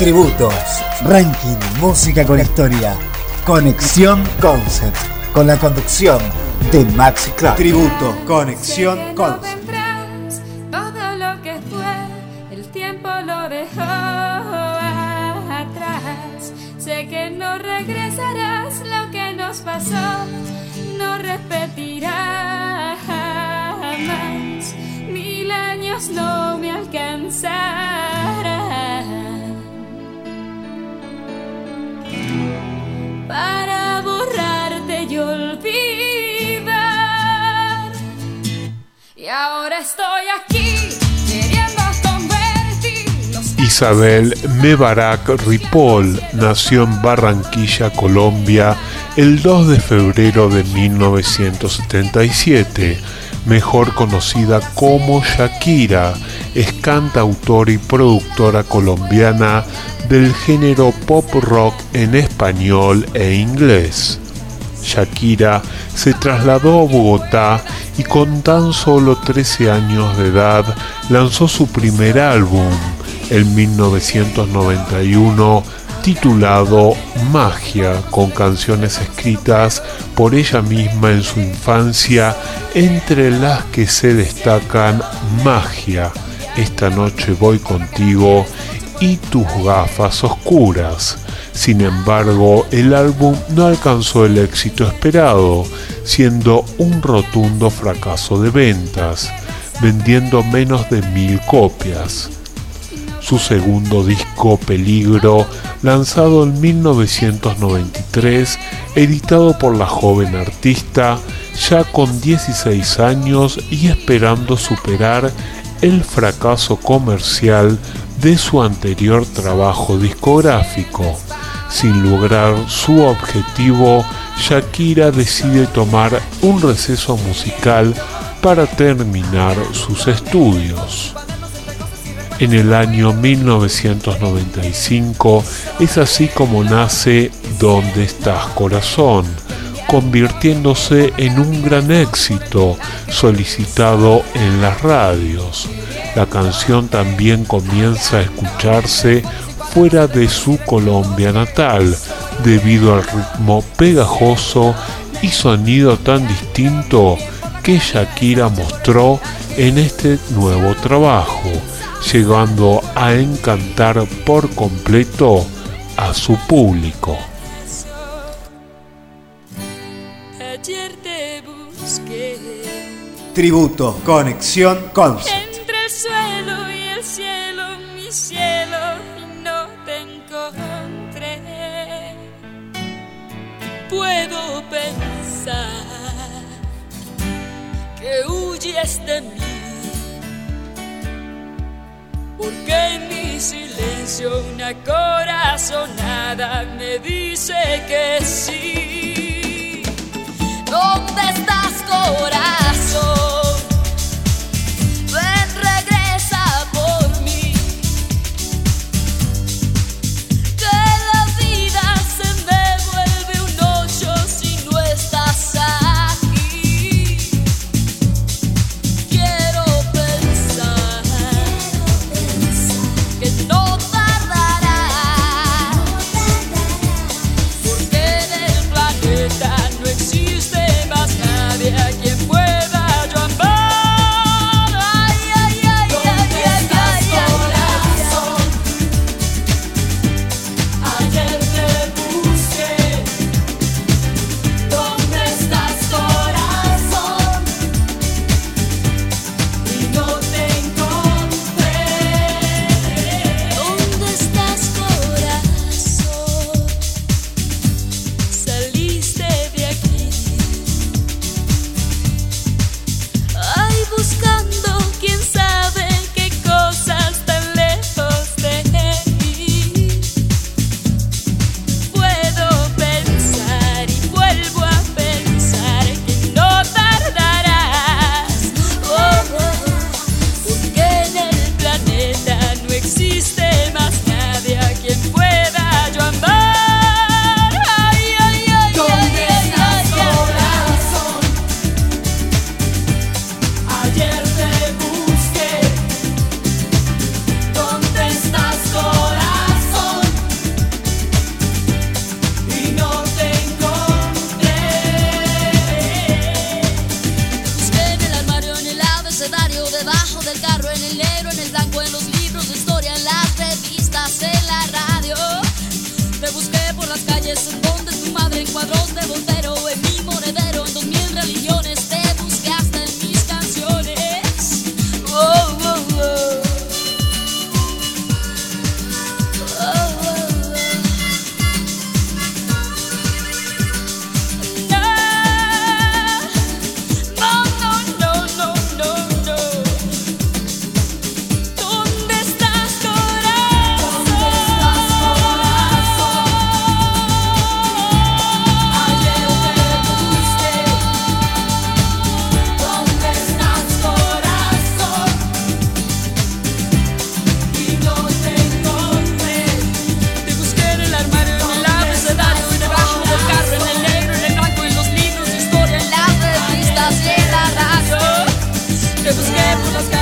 Tributos, ranking, música con historia, conexión concept, con la conducción de Maxi Clark. Tributo, conexión concept. Estoy aquí Isabel Mebarak Ripoll nació en Barranquilla, Colombia, el 2 de febrero de 1977, mejor conocida como Shakira, es cantautora y productora colombiana del género pop rock en español e inglés. Shakira se trasladó a Bogotá y con tan solo 13 años de edad lanzó su primer álbum, en 1991, titulado Magia, con canciones escritas por ella misma en su infancia, entre las que se destacan Magia, Esta noche voy contigo y tus gafas oscuras. Sin embargo, el álbum no alcanzó el éxito esperado, siendo un rotundo fracaso de ventas, vendiendo menos de mil copias. Su segundo disco, Peligro, lanzado en 1993, editado por la joven artista, ya con 16 años y esperando superar el fracaso comercial de su anterior trabajo discográfico. Sin lograr su objetivo, Shakira decide tomar un receso musical para terminar sus estudios. En el año 1995 es así como nace ¿Dónde estás corazón? convirtiéndose en un gran éxito solicitado en las radios. La canción también comienza a escucharse fuera de su Colombia natal, debido al ritmo pegajoso y sonido tan distinto que Shakira mostró en este nuevo trabajo, llegando a encantar por completo a su público. Tributo, conexión concept. De mí, porque en mi silencio una corazonada me dice que sí.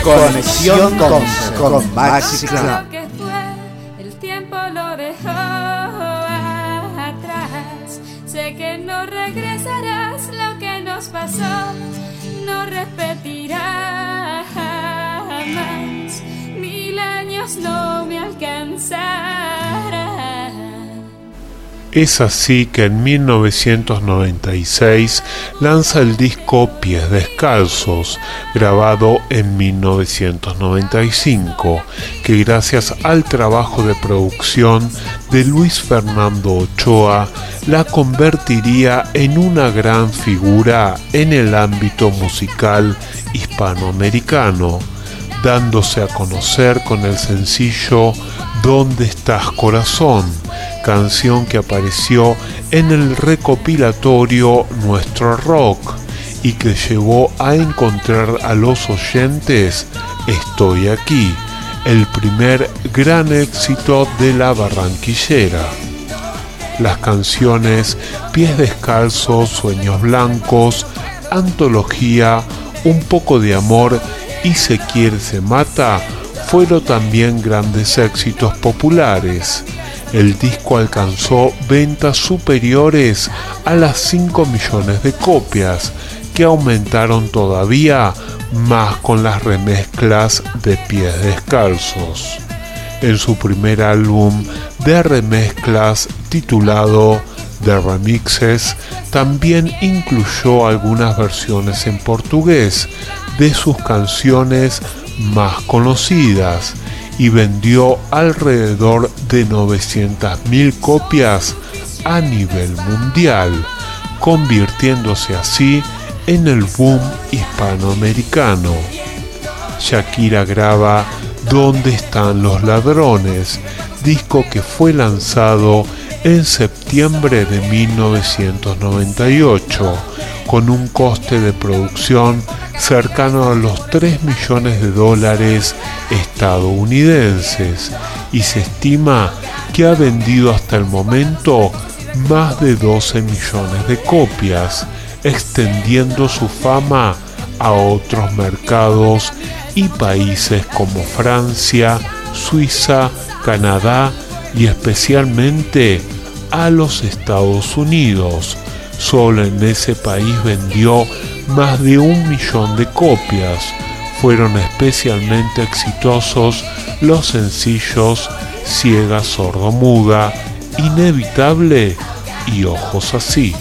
Conexión con, con Maxi Club. que fue, el tiempo lo dejó atrás. Sé que no regresarás lo que nos pasó, no repetirá jamás. Mil años no me alcanzarán. Es así que en 1996 lanza el disco Pies Descalzos, grabado en 1995, que gracias al trabajo de producción de Luis Fernando Ochoa la convertiría en una gran figura en el ámbito musical hispanoamericano, dándose a conocer con el sencillo ¿Dónde estás corazón? Canción que apareció en el recopilatorio Nuestro Rock y que llevó a encontrar a los oyentes Estoy aquí, el primer gran éxito de la barranquillera. Las canciones Pies Descalzos, Sueños Blancos, Antología, Un poco de amor y Se quiere se mata fueron también grandes éxitos populares el disco alcanzó ventas superiores a las 5 millones de copias, que aumentaron todavía más con las remezclas de pies descalzos. En su primer álbum de remezclas titulado The Remixes, también incluyó algunas versiones en portugués de sus canciones más conocidas y vendió alrededor de 900.000 copias a nivel mundial, convirtiéndose así en el boom hispanoamericano. Shakira graba ¿Dónde están los ladrones? disco que fue lanzado en septiembre de 1998 con un coste de producción cercano a los 3 millones de dólares estadounidenses y se estima que ha vendido hasta el momento más de 12 millones de copias, extendiendo su fama a otros mercados y países como Francia, Suiza, Canadá y especialmente a los Estados Unidos. Solo en ese país vendió más de un millón de copias. Fueron especialmente exitosos los sencillos Ciega, Sordo, Muda, Inevitable y Ojos Así.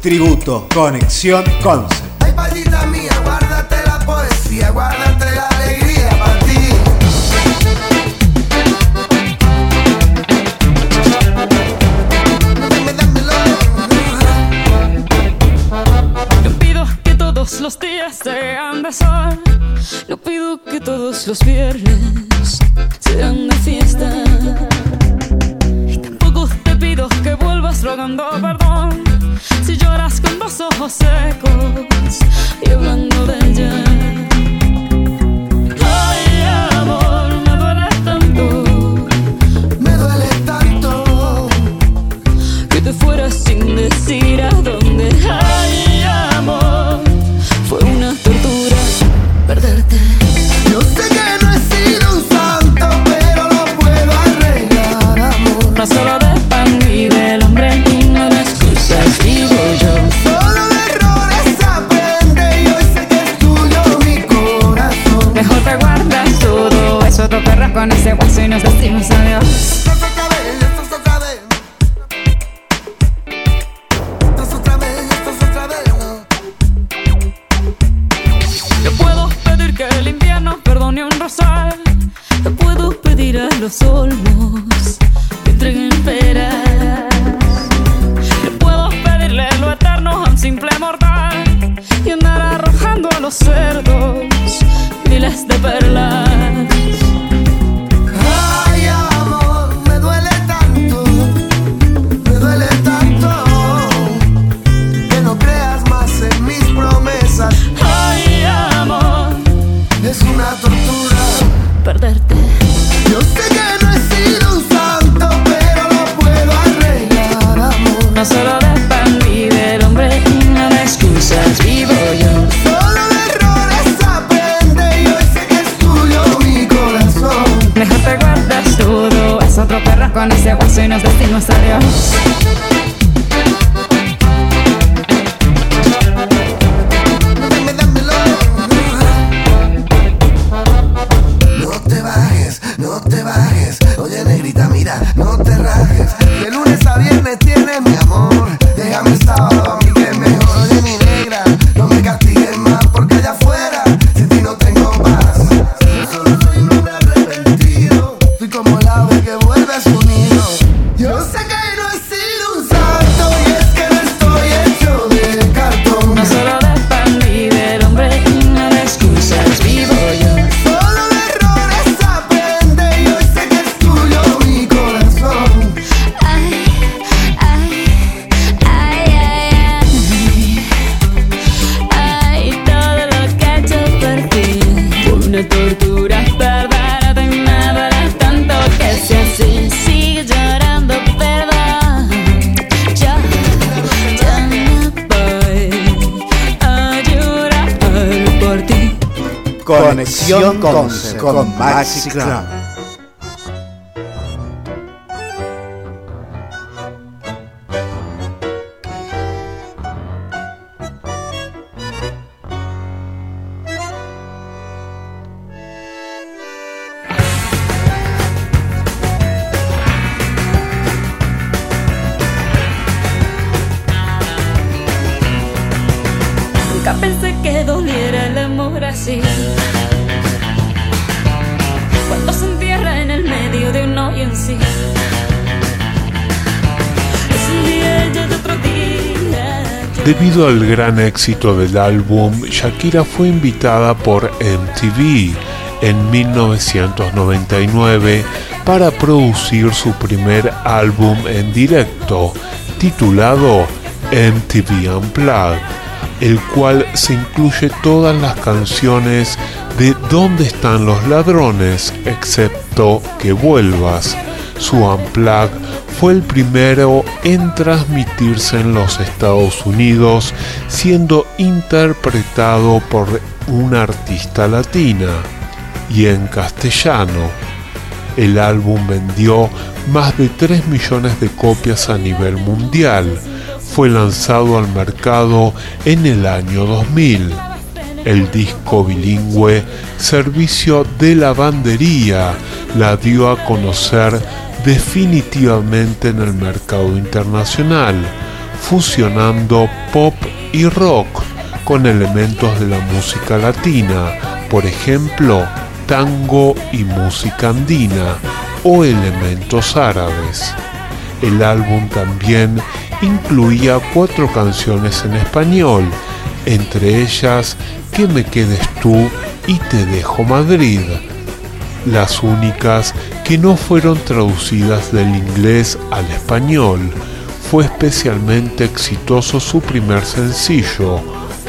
Tributo, conexión, concept. Que todos Concept con Maxi. Debido al gran éxito del álbum, Shakira fue invitada por MTV en 1999 para producir su primer álbum en directo, titulado MTV Unplugged, el cual se incluye todas las canciones de ¿Dónde están los ladrones? excepto Que vuelvas. Su Unplugged fue el primero en transmitirse en los Estados Unidos, siendo interpretado por una artista latina y en castellano. El álbum vendió más de 3 millones de copias a nivel mundial. Fue lanzado al mercado en el año 2000. El disco bilingüe Servicio de Lavandería la dio a conocer definitivamente en el mercado internacional, fusionando pop y rock con elementos de la música latina, por ejemplo, tango y música andina o elementos árabes. El álbum también incluía cuatro canciones en español, entre ellas Que me quedes tú y Te dejo Madrid, las únicas que no fueron traducidas del inglés al español. Fue especialmente exitoso su primer sencillo,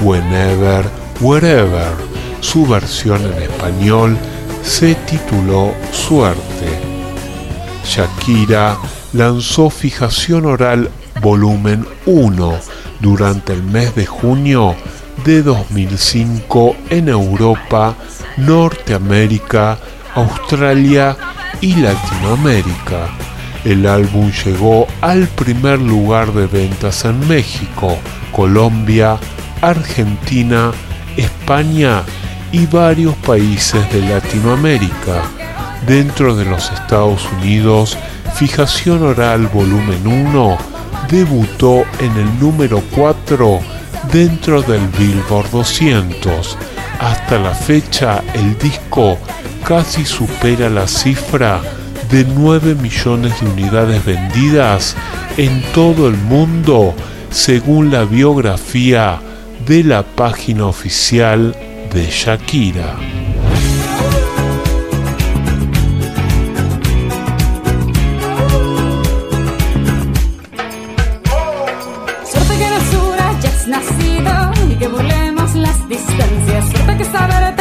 Whenever, Wherever. Su versión en español se tituló Suerte. Shakira lanzó Fijación Oral Volumen 1 durante el mes de junio de 2005 en Europa, Norteamérica, Australia y Latinoamérica. El álbum llegó al primer lugar de ventas en México, Colombia, Argentina, España y varios países de Latinoamérica. Dentro de los Estados Unidos, Fijación Oral Volumen 1 debutó en el número 4 dentro del Billboard 200. Hasta la fecha el disco casi supera la cifra de 9 millones de unidades vendidas en todo el mundo, según la biografía de la página oficial de Shakira. Suerte que en el sur hayas nacido y que burlemos las distancias. Suerte que saberte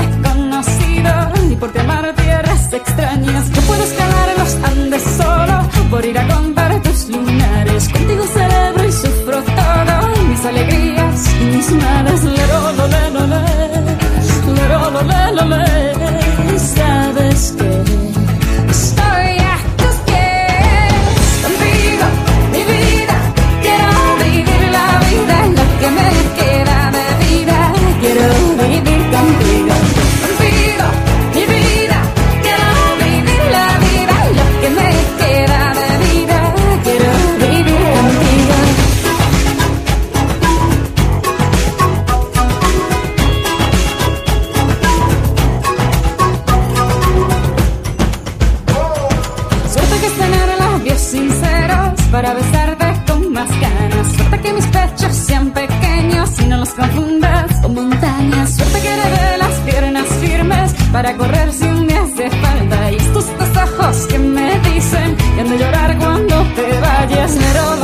sean pequeños y no los confundas con montañas. Suerte que de las piernas firmes para correr si un día hace falta. Y estos dos ojos que me dicen que han de llorar cuando te vayas. Lero,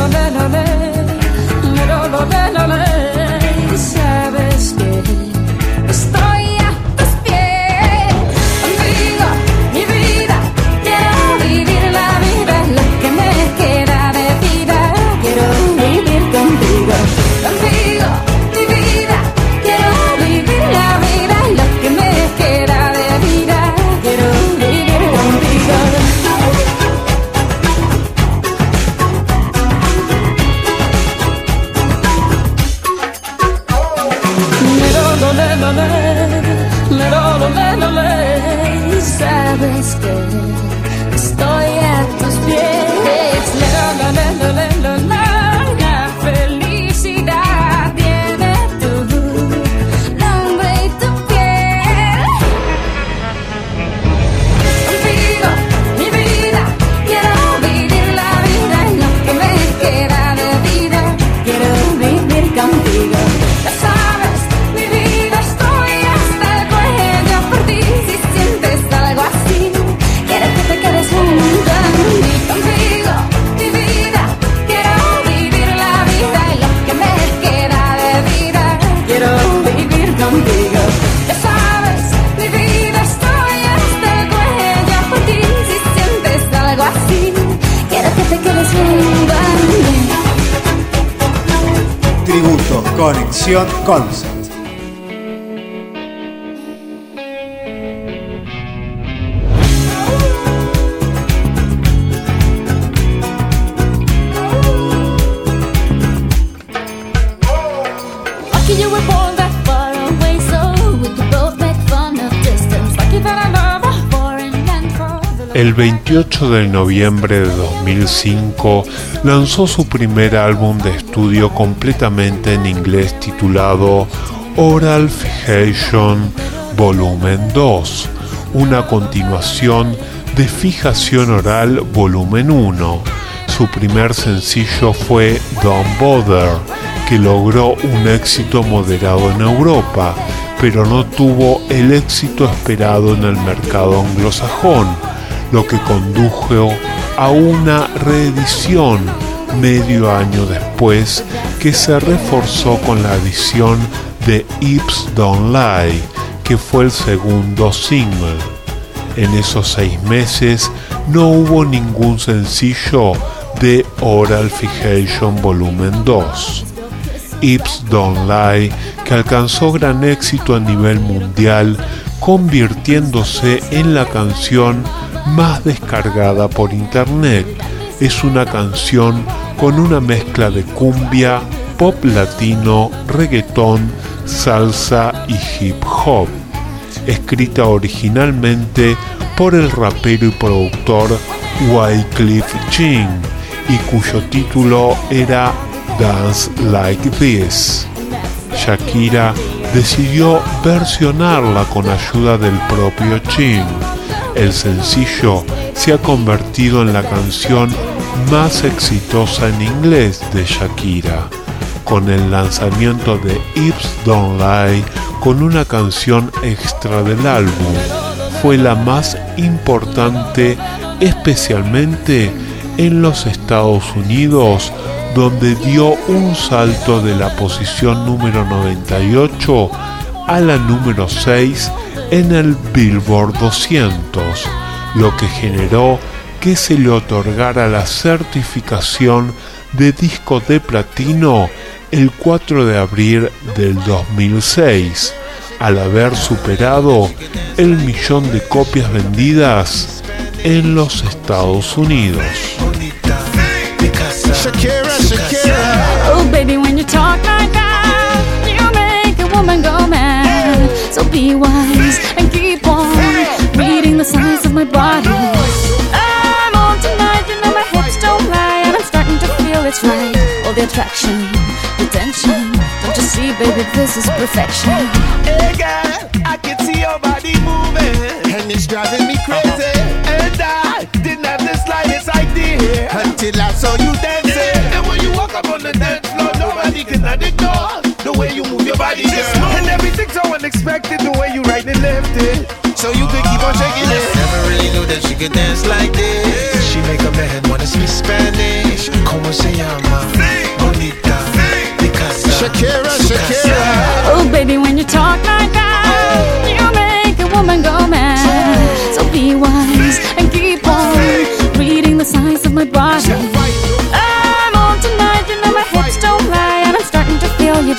Sabes que estoy Conexión Concept. El 28 de noviembre de 2005 lanzó su primer álbum de estudio completamente en inglés titulado Oral Fixation Volumen 2, una continuación de Fijación Oral Volumen 1. Su primer sencillo fue Don't Bother, que logró un éxito moderado en Europa, pero no tuvo el éxito esperado en el mercado anglosajón, lo que condujo a una reedición medio año después que se reforzó con la edición de Hips Don't Lie, que fue el segundo single. En esos seis meses no hubo ningún sencillo de Oral Fixation Volumen 2. Hips Don't Lie, que alcanzó gran éxito a nivel mundial, convirtiéndose en la canción más descargada por internet. Es una canción con una mezcla de cumbia, pop latino, reggaetón, salsa y hip hop. Escrita originalmente por el rapero y productor Wycliffe Jean y cuyo título era Dance Like This. Shakira decidió versionarla con ayuda del propio Chin El sencillo se ha convertido en la canción más exitosa en inglés de Shakira, con el lanzamiento de Hips Don't Lie con una canción extra del álbum. Fue la más importante especialmente en los Estados Unidos, donde dio un salto de la posición número 98 a la número 6 en el Billboard 200, lo que generó que se le otorgara la certificación de disco de platino el 4 de abril del 2006, al haber superado el millón de copias vendidas en los Estados Unidos. Shakira, Shakira. Oh, baby, when you talk like that, you make a woman go mad. So be wise and keep on reading the signs of my body. I'm on tonight, you know my hips don't lie, and I'm starting to feel it's right. All the attraction, the tension. Don't you see, baby, this is perfection. Hey girl, I can see your body moving, and it's driving me crazy. Idea until I saw you dancing. And when you walk up on the dance floor, nobody can ignore the way you move your body, girl. And everything's so unexpected, the way you right and left it. So you could keep on shaking it. Never really knew that she could dance like this. She make a man wanna speak Spanish. Como se llama?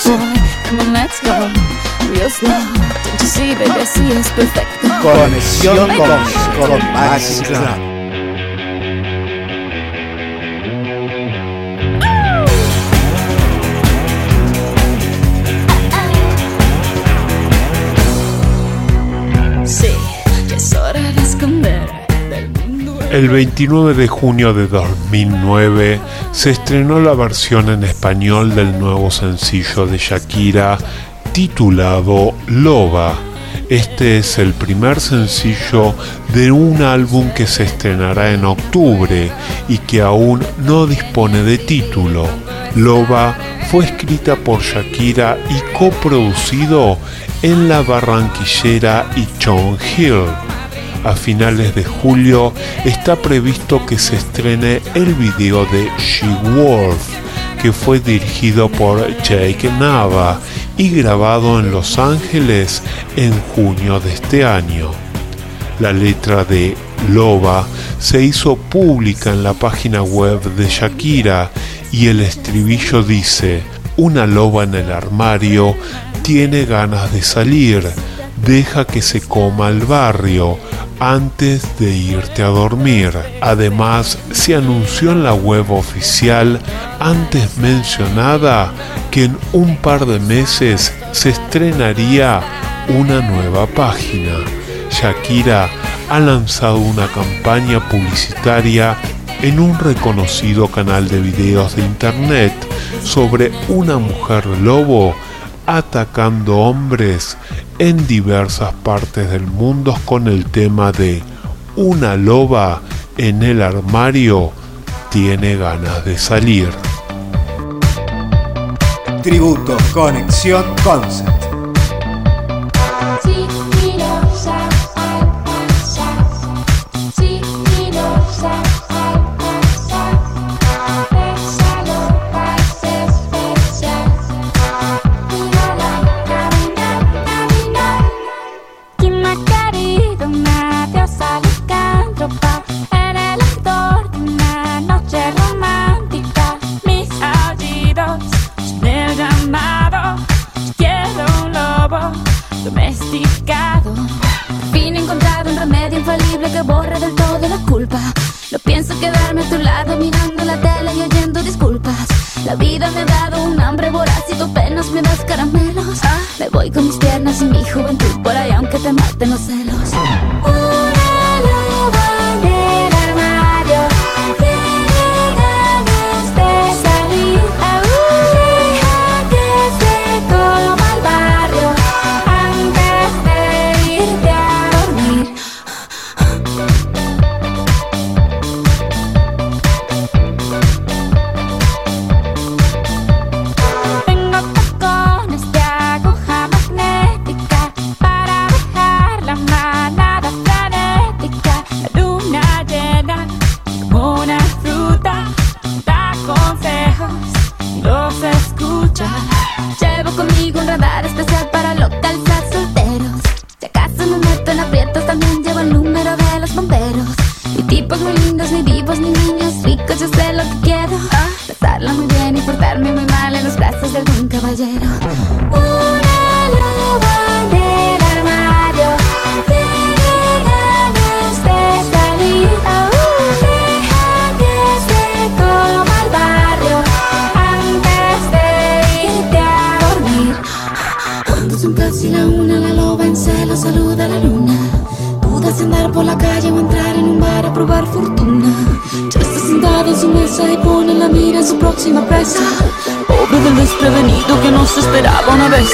Come on, let's go, real slow. Don't you see, baby, I see it's perfect. Conexión con, con Maxi Club. Sí, ya es hora de esconder del mundo. El 29 de junio de 2009 se estrenó la versión en español del nuevo sencillo de Shakira titulado Loba. Este es el primer sencillo de un álbum que se estrenará en octubre y que aún no dispone de título. Loba fue escrita por Shakira y coproducido en la barranquillera y John Hill. A finales de julio está previsto que se estrene el video de She Wolf, que fue dirigido por Jake Nava y grabado en Los Ángeles en junio de este año. La letra de Loba se hizo pública en la página web de Shakira y el estribillo dice, una loba en el armario tiene ganas de salir, deja que se coma el barrio antes de irte a dormir. Además, se anunció en la web oficial antes mencionada que en un par de meses se estrenaría una nueva página. Shakira ha lanzado una campaña publicitaria en un reconocido canal de videos de internet sobre una mujer lobo atacando hombres en diversas partes del mundo con el tema de una loba en el armario tiene ganas de salir. Tributo Conexión Concept. La vida me ha dado un hambre voraz y tú apenas me das caramelos. Me voy con mis piernas y mi juventud por ahí aunque te maten los celos. Y tipos muy lindos, mi vida. mira su próxima presa. Pobre del desprevenido que no se esperaba una vez.